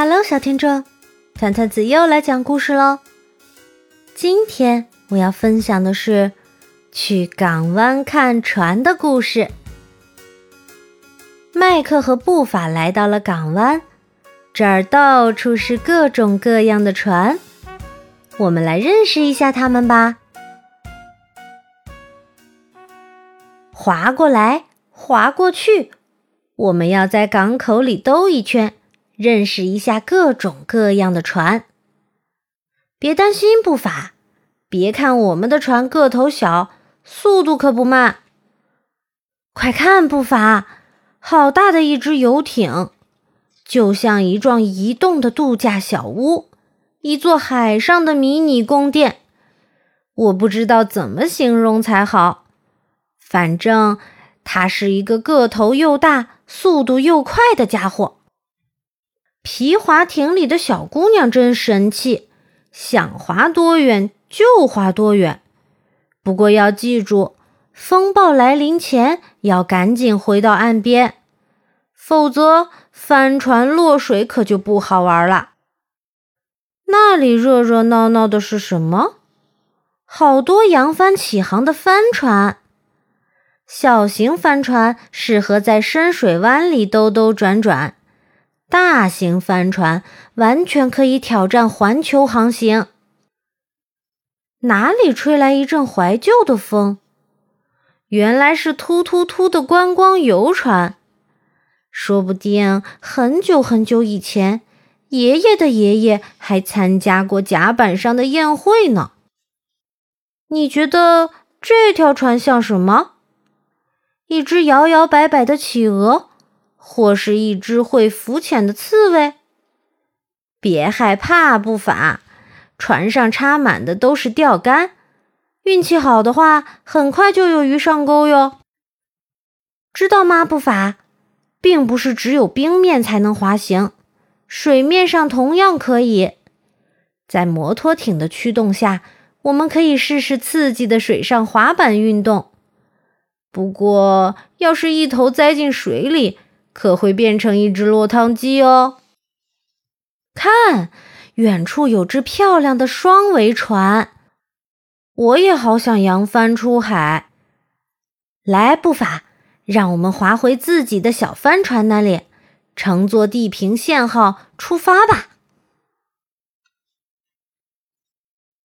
Hello，小听众，团团子又来讲故事喽。今天我要分享的是去港湾看船的故事。麦克和布法来到了港湾，这儿到处是各种各样的船，我们来认识一下它们吧。划过来，划过去，我们要在港口里兜一圈。认识一下各种各样的船，别担心步伐。别看我们的船个头小，速度可不慢。快看步伐，好大的一只游艇，就像一幢移动的度假小屋，一座海上的迷你宫殿。我不知道怎么形容才好，反正它是一个个头又大、速度又快的家伙。皮划艇里的小姑娘真神气，想划多远就划多远。不过要记住，风暴来临前要赶紧回到岸边，否则帆船落水可就不好玩了。那里热热闹闹的是什么？好多扬帆起航的帆船。小型帆船适合在深水湾里兜兜转转。大型帆船完全可以挑战环球航行。哪里吹来一阵怀旧的风？原来是突突突的观光游船。说不定很久很久以前，爷爷的爷爷还参加过甲板上的宴会呢。你觉得这条船像什么？一只摇摇摆摆的企鹅？或是一只会浮潜的刺猬。别害怕，不法，船上插满的都是钓竿，运气好的话，很快就有鱼上钩哟。知道吗，不法？并不是只有冰面才能滑行，水面上同样可以。在摩托艇的驱动下，我们可以试试刺激的水上滑板运动。不过，要是一头栽进水里，可会变成一只落汤鸡哦！看，远处有只漂亮的双桅船，我也好想扬帆出海。来，步伐，让我们划回自己的小帆船那里，乘坐地平线号出发吧！